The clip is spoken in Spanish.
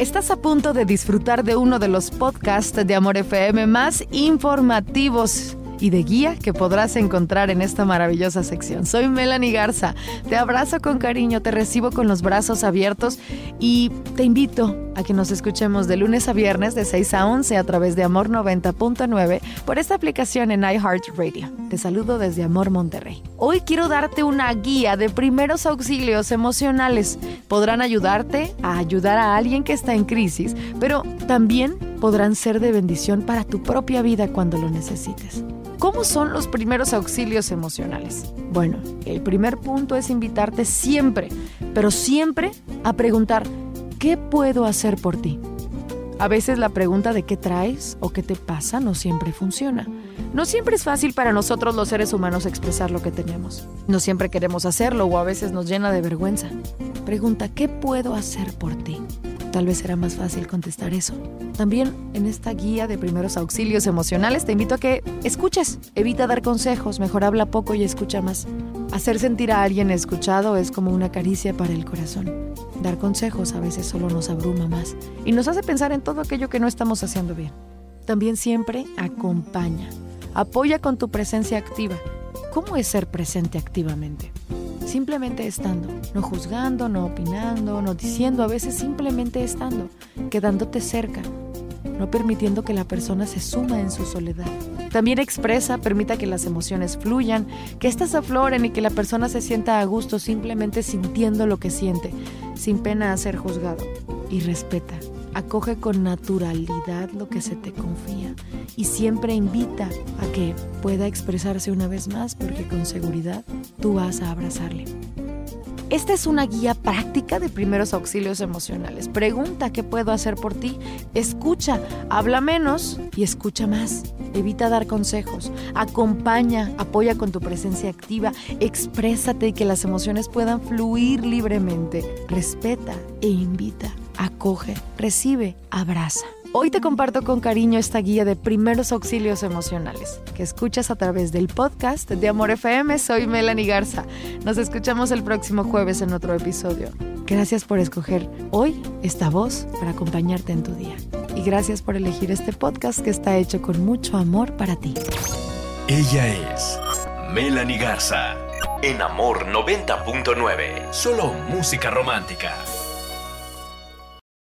Estás a punto de disfrutar de uno de los podcasts de Amor FM más informativos y de guía que podrás encontrar en esta maravillosa sección. Soy Melanie Garza, te abrazo con cariño, te recibo con los brazos abiertos y te invito a que nos escuchemos de lunes a viernes de 6 a 11 a través de Amor 90.9 por esta aplicación en iHeartRadio. Te saludo desde Amor Monterrey. Hoy quiero darte una guía de primeros auxilios emocionales. Podrán ayudarte a ayudar a alguien que está en crisis, pero también podrán ser de bendición para tu propia vida cuando lo necesites. ¿Cómo son los primeros auxilios emocionales? Bueno, el primer punto es invitarte siempre, pero siempre a preguntar, ¿qué puedo hacer por ti? A veces la pregunta de qué traes o qué te pasa no siempre funciona. No siempre es fácil para nosotros los seres humanos expresar lo que tenemos. No siempre queremos hacerlo o a veces nos llena de vergüenza. Pregunta, ¿qué puedo hacer por ti? Tal vez será más fácil contestar eso. También en esta guía de primeros auxilios emocionales te invito a que escuches. Evita dar consejos, mejor habla poco y escucha más. Hacer sentir a alguien escuchado es como una caricia para el corazón. Dar consejos a veces solo nos abruma más y nos hace pensar en todo aquello que no estamos haciendo bien. También siempre acompaña. Apoya con tu presencia activa. ¿Cómo es ser presente activamente? Simplemente estando, no juzgando, no opinando, no diciendo, a veces simplemente estando, quedándote cerca, no permitiendo que la persona se suma en su soledad. También expresa, permita que las emociones fluyan, que éstas afloren y que la persona se sienta a gusto simplemente sintiendo lo que siente, sin pena a ser juzgado. Y respeta, acoge con naturalidad lo que se te confía y siempre invita a que pueda expresarse una vez más porque con seguridad tú vas a abrazarle. Esta es una guía práctica de primeros auxilios emocionales. Pregunta qué puedo hacer por ti. Escucha, habla menos y escucha más. Evita dar consejos. Acompaña, apoya con tu presencia activa. Exprésate y que las emociones puedan fluir libremente. Respeta e invita. Acoge, recibe, abraza. Hoy te comparto con cariño esta guía de primeros auxilios emocionales que escuchas a través del podcast de Amor FM. Soy Melanie Garza. Nos escuchamos el próximo jueves en otro episodio. Gracias por escoger hoy esta voz para acompañarte en tu día. Y gracias por elegir este podcast que está hecho con mucho amor para ti. Ella es Melanie Garza en Amor 90.9. Solo música romántica.